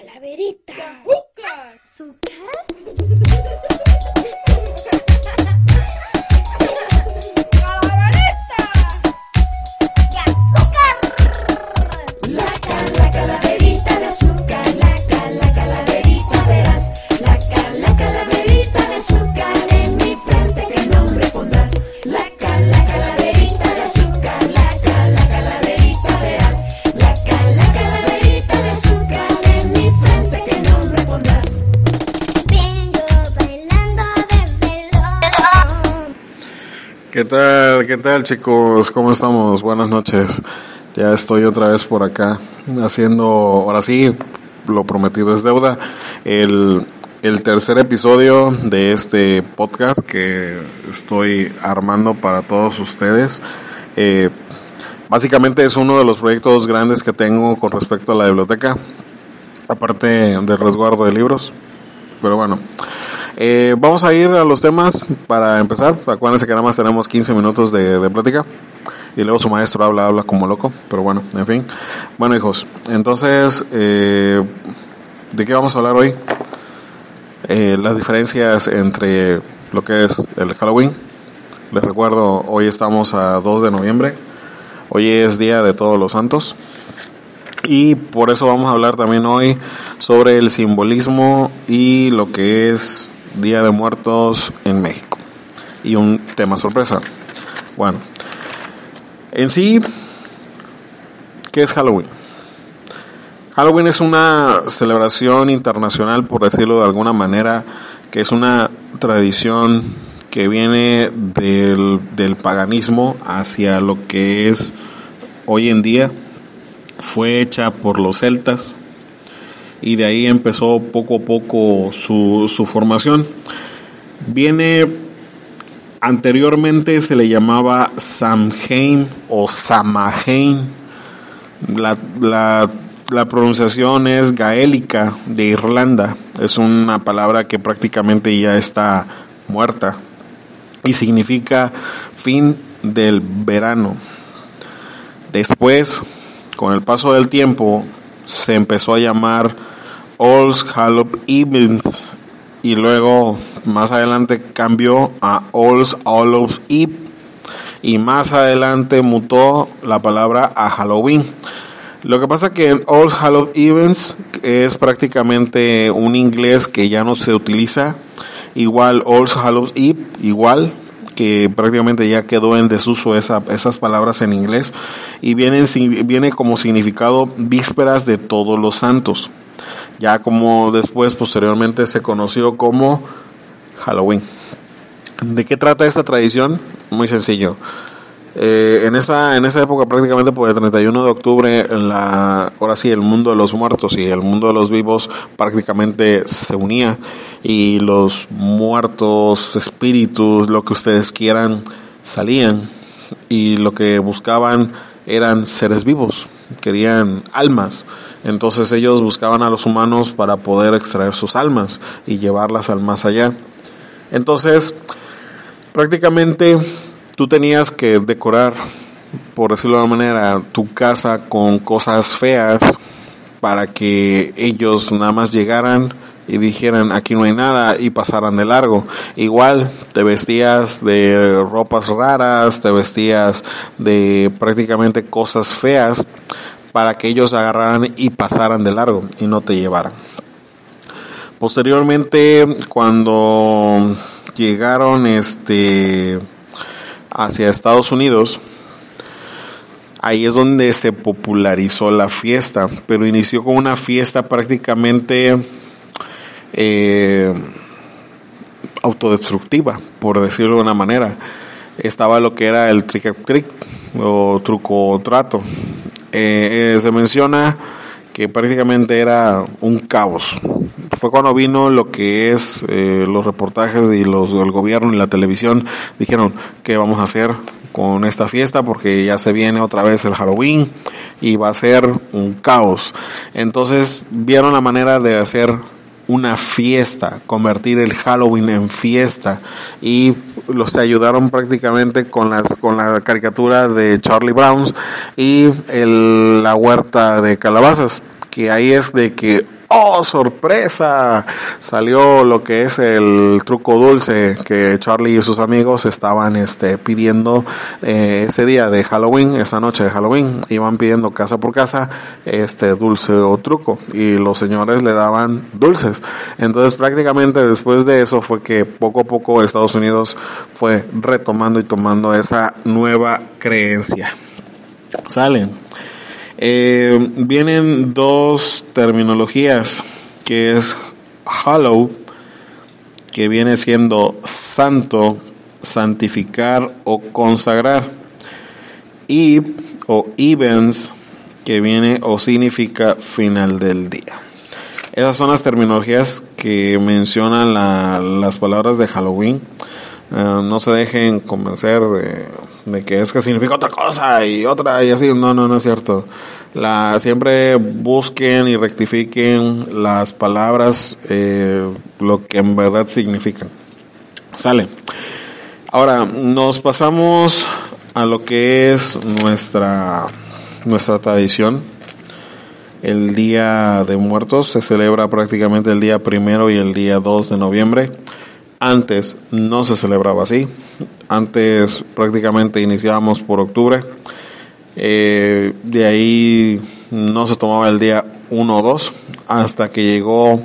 Calaverita. ¿Azúcar? Tal? ¿Qué tal chicos? ¿Cómo estamos? Buenas noches. Ya estoy otra vez por acá haciendo, ahora sí, lo prometido es deuda, el, el tercer episodio de este podcast que estoy armando para todos ustedes. Eh, básicamente es uno de los proyectos grandes que tengo con respecto a la biblioteca, aparte del resguardo de libros. Pero bueno, eh, vamos a ir a los temas para empezar. Acuérdense que nada más tenemos 15 minutos de, plática. Y luego su maestro habla, habla como loco. Pero bueno, en fin. Bueno, hijos, entonces, eh, ¿de qué vamos a hablar hoy? Eh, las diferencias entre lo que es el Halloween. Les recuerdo, hoy estamos a 2 de noviembre. Hoy es Día de Todos los Santos. Y por eso vamos a hablar también hoy sobre el simbolismo y lo que es Día de Muertos en México. Y un tema sorpresa. Bueno, en sí, ¿qué es Halloween? Halloween es una celebración internacional, por decirlo de alguna manera, que es una tradición que viene del, del paganismo hacia lo que es hoy en día fue hecha por los celtas y de ahí empezó poco a poco su, su formación. Viene, anteriormente se le llamaba Samhain o Samahain. La, la, la pronunciación es gaélica de Irlanda. Es una palabra que prácticamente ya está muerta y significa fin del verano. Después, con el paso del tiempo, se empezó a llamar All Hallow Evens y luego más adelante cambió a All Hallows Eve y más adelante mutó la palabra a Halloween. Lo que pasa que el All Hallow Events es prácticamente un inglés que ya no se utiliza. Igual All Hallows Eve, igual que prácticamente ya quedó en desuso esa, esas palabras en inglés y viene como significado vísperas de todos los santos, ya como después posteriormente se conoció como Halloween. ¿De qué trata esta tradición? Muy sencillo. Eh, en esa en esa época prácticamente por el 31 de octubre la ahora sí el mundo de los muertos y el mundo de los vivos prácticamente se unía y los muertos espíritus lo que ustedes quieran salían y lo que buscaban eran seres vivos querían almas entonces ellos buscaban a los humanos para poder extraer sus almas y llevarlas al más allá entonces prácticamente tú tenías que decorar, por decirlo de una manera, tu casa con cosas feas para que ellos nada más llegaran y dijeran aquí no hay nada y pasaran de largo. Igual te vestías de ropas raras, te vestías de prácticamente cosas feas para que ellos agarraran y pasaran de largo y no te llevaran. Posteriormente, cuando llegaron este hacia Estados Unidos, ahí es donde se popularizó la fiesta, pero inició con una fiesta prácticamente eh, autodestructiva, por decirlo de una manera. Estaba lo que era el trick or trick o truco trato. Eh, se menciona que prácticamente era un caos. Fue cuando vino lo que es eh, los reportajes y los el gobierno y la televisión dijeron qué vamos a hacer con esta fiesta porque ya se viene otra vez el Halloween y va a ser un caos. Entonces vieron la manera de hacer una fiesta, convertir el Halloween en fiesta. Y los ayudaron prácticamente con las con la caricatura de Charlie Browns y el, la huerta de calabazas, que ahí es de que ¡Oh, sorpresa! Salió lo que es el truco dulce que Charlie y sus amigos estaban este, pidiendo eh, ese día de Halloween, esa noche de Halloween. Iban pidiendo casa por casa este dulce o truco y los señores le daban dulces. Entonces prácticamente después de eso fue que poco a poco Estados Unidos fue retomando y tomando esa nueva creencia. Salen. Eh, vienen dos terminologías, que es Hallow, que viene siendo santo, santificar o consagrar, y o events, que viene o significa final del día. Esas son las terminologías que mencionan la- las palabras de Halloween. Eh, no se dejen convencer de, de que es que significa otra cosa y otra y así. No, no, no es cierto. La, siempre busquen y rectifiquen las palabras, eh, lo que en verdad significan. Sale. Ahora, nos pasamos a lo que es nuestra, nuestra tradición. El Día de Muertos se celebra prácticamente el día primero y el día 2 de noviembre. Antes no se celebraba así. Antes prácticamente iniciábamos por octubre. Eh, de ahí no se tomaba el día 1 o 2 hasta que llegó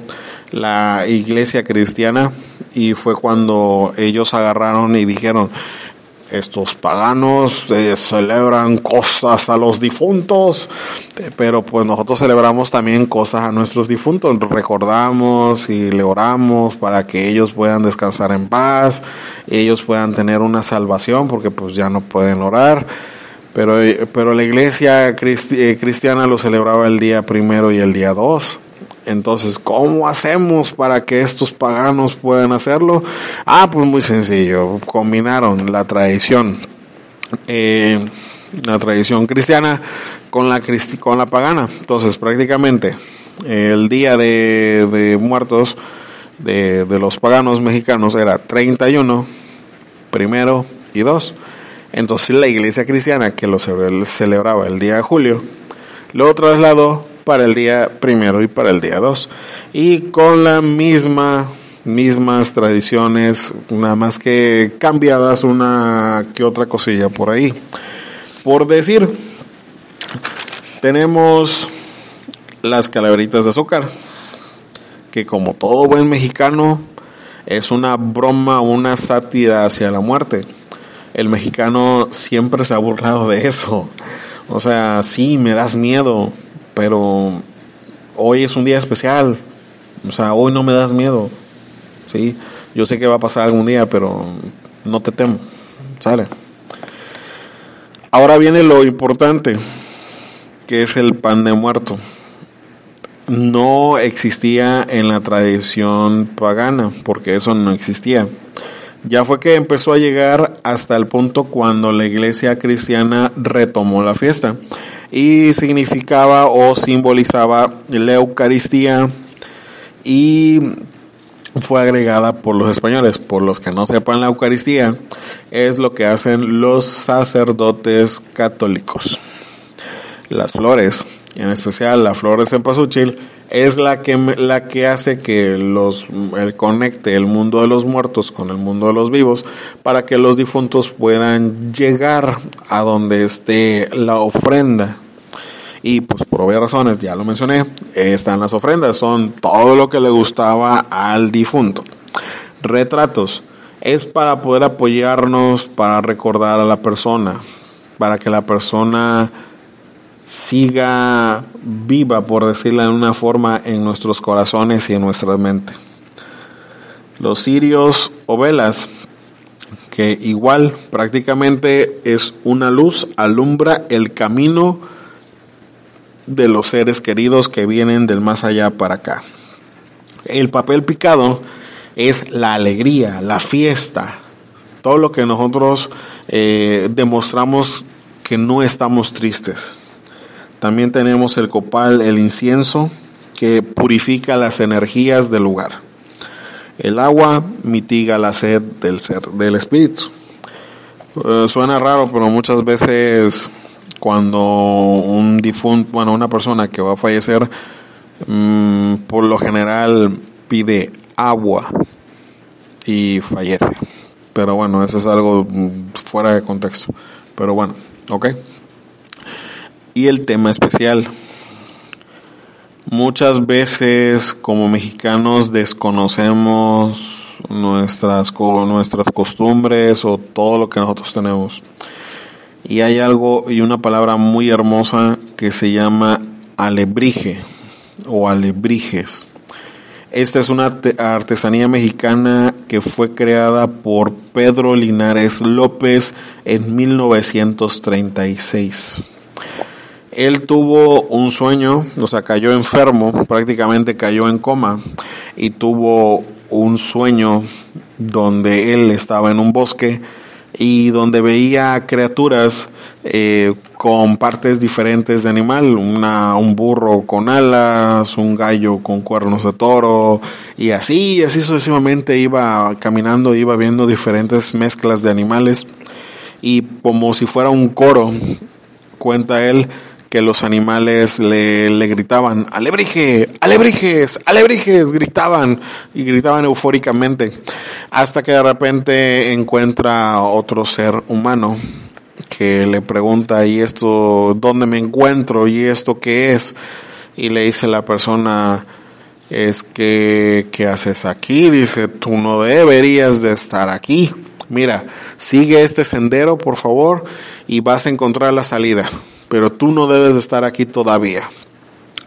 la iglesia cristiana y fue cuando ellos agarraron y dijeron, estos paganos eh, celebran cosas a los difuntos, eh, pero pues nosotros celebramos también cosas a nuestros difuntos, recordamos y le oramos para que ellos puedan descansar en paz, ellos puedan tener una salvación, porque pues ya no pueden orar. Pero, eh, pero la iglesia eh, cristiana lo celebraba el día primero y el día dos. Entonces, ¿cómo hacemos para que estos paganos puedan hacerlo? Ah, pues muy sencillo. Combinaron la tradición, eh, la tradición cristiana con la, cristi- con la pagana. Entonces, prácticamente, el día de, muertos de, los paganos mexicanos era 31, primero y 2. Entonces la iglesia cristiana que lo cele- celebraba el día de julio, lo trasladó para el día primero y para el día 2. Y con la misma, mismas tradiciones, nada más que cambiadas una que otra cosilla por ahí. Por decir, tenemos las calaveritas de azúcar, que como todo buen mexicano, es una broma, una sátira hacia la muerte. El mexicano siempre se ha burlado de eso. O sea, sí, me das miedo, pero hoy es un día especial. O sea, hoy no me das miedo. Sí, yo sé que va a pasar algún día, pero no te temo. Sale. Ahora viene lo importante, que es el pan de muerto. No existía en la tradición pagana, porque eso no existía. Ya fue que empezó a llegar hasta el punto cuando la iglesia cristiana retomó la fiesta y significaba o simbolizaba la Eucaristía y fue agregada por los españoles. Por los que no sepan la Eucaristía, es lo que hacen los sacerdotes católicos. Las flores, en especial la flor de cempasúchil, es la que, la que hace que los, el conecte el mundo de los muertos con el mundo de los vivos para que los difuntos puedan llegar a donde esté la ofrenda. Y pues por obvias razones, ya lo mencioné, están las ofrendas, son todo lo que le gustaba al difunto. Retratos, es para poder apoyarnos, para recordar a la persona, para que la persona siga viva, por decirlo de una forma, en nuestros corazones y en nuestra mente. Los cirios o velas, que igual prácticamente es una luz, alumbra el camino de los seres queridos que vienen del más allá para acá. El papel picado es la alegría, la fiesta, todo lo que nosotros eh, demostramos que no estamos tristes. También tenemos el copal, el incienso, que purifica las energías del lugar. El agua mitiga la sed del ser, del espíritu. Eh, suena raro, pero muchas veces cuando un difunto, bueno, una persona que va a fallecer, mm, por lo general pide agua y fallece. Pero bueno, eso es algo mm, fuera de contexto. Pero bueno, ok. Y el tema especial. Muchas veces como mexicanos desconocemos nuestras, nuestras costumbres o todo lo que nosotros tenemos. Y hay algo y una palabra muy hermosa que se llama alebrije o alebrijes. Esta es una arte- artesanía mexicana que fue creada por Pedro Linares López en 1936. Él tuvo un sueño, o sea, cayó enfermo, prácticamente cayó en coma y tuvo un sueño donde él estaba en un bosque y donde veía criaturas eh, con partes diferentes de animal, una, un burro con alas, un gallo con cuernos de toro y así, así sucesivamente iba caminando, iba viendo diferentes mezclas de animales y como si fuera un coro, cuenta él que los animales le, le gritaban, alebrije, alebrijes, alebrijes, gritaban y gritaban eufóricamente, hasta que de repente encuentra otro ser humano que le pregunta, ¿y esto dónde me encuentro? ¿Y esto qué es? Y le dice la persona, es que, ¿qué haces aquí? Dice, tú no deberías de estar aquí. Mira, sigue este sendero, por favor, y vas a encontrar la salida. Pero tú no debes de estar aquí todavía.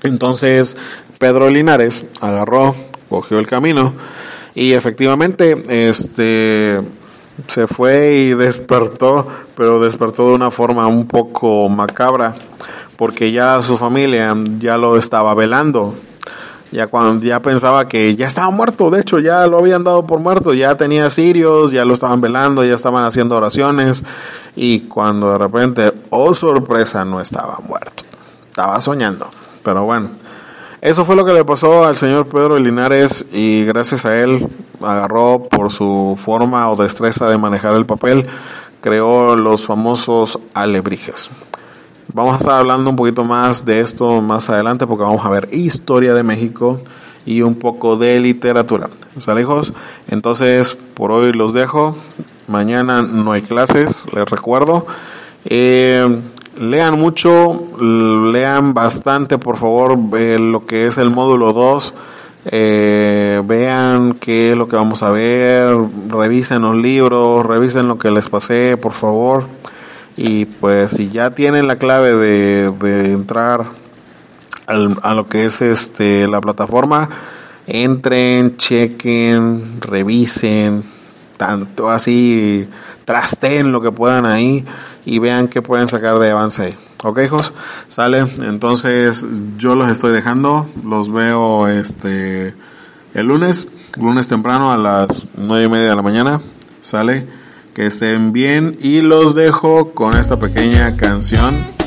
Entonces, Pedro Linares agarró, cogió el camino y efectivamente, este, se fue y despertó, pero despertó de una forma un poco macabra, porque ya su familia ya lo estaba velando. Ya cuando ya pensaba que ya estaba muerto, de hecho ya lo habían dado por muerto, ya tenía sirios, ya lo estaban velando, ya estaban haciendo oraciones y cuando de repente, oh sorpresa, no estaba muerto, estaba soñando. Pero bueno, eso fue lo que le pasó al señor Pedro Linares y gracias a él agarró por su forma o destreza de manejar el papel, creó los famosos alebrijes. Vamos a estar hablando un poquito más de esto más adelante porque vamos a ver historia de México y un poco de literatura. ¿Sale, hijos? Entonces, por hoy los dejo. Mañana no hay clases, les recuerdo. Eh, lean mucho, lean bastante, por favor, eh, lo que es el módulo 2. Eh, vean qué es lo que vamos a ver, revisen los libros, revisen lo que les pasé, por favor. Y pues si ya tienen la clave de, de entrar al- a lo que es este la plataforma, entren, chequen, revisen, tanto así, trasten lo que puedan ahí y vean qué pueden sacar de avance ahí. Ok, hijos, sale. Entonces yo los estoy dejando, los veo este el lunes, lunes temprano a las nueve y media de la mañana, sale. Que estén bien y los dejo con esta pequeña canción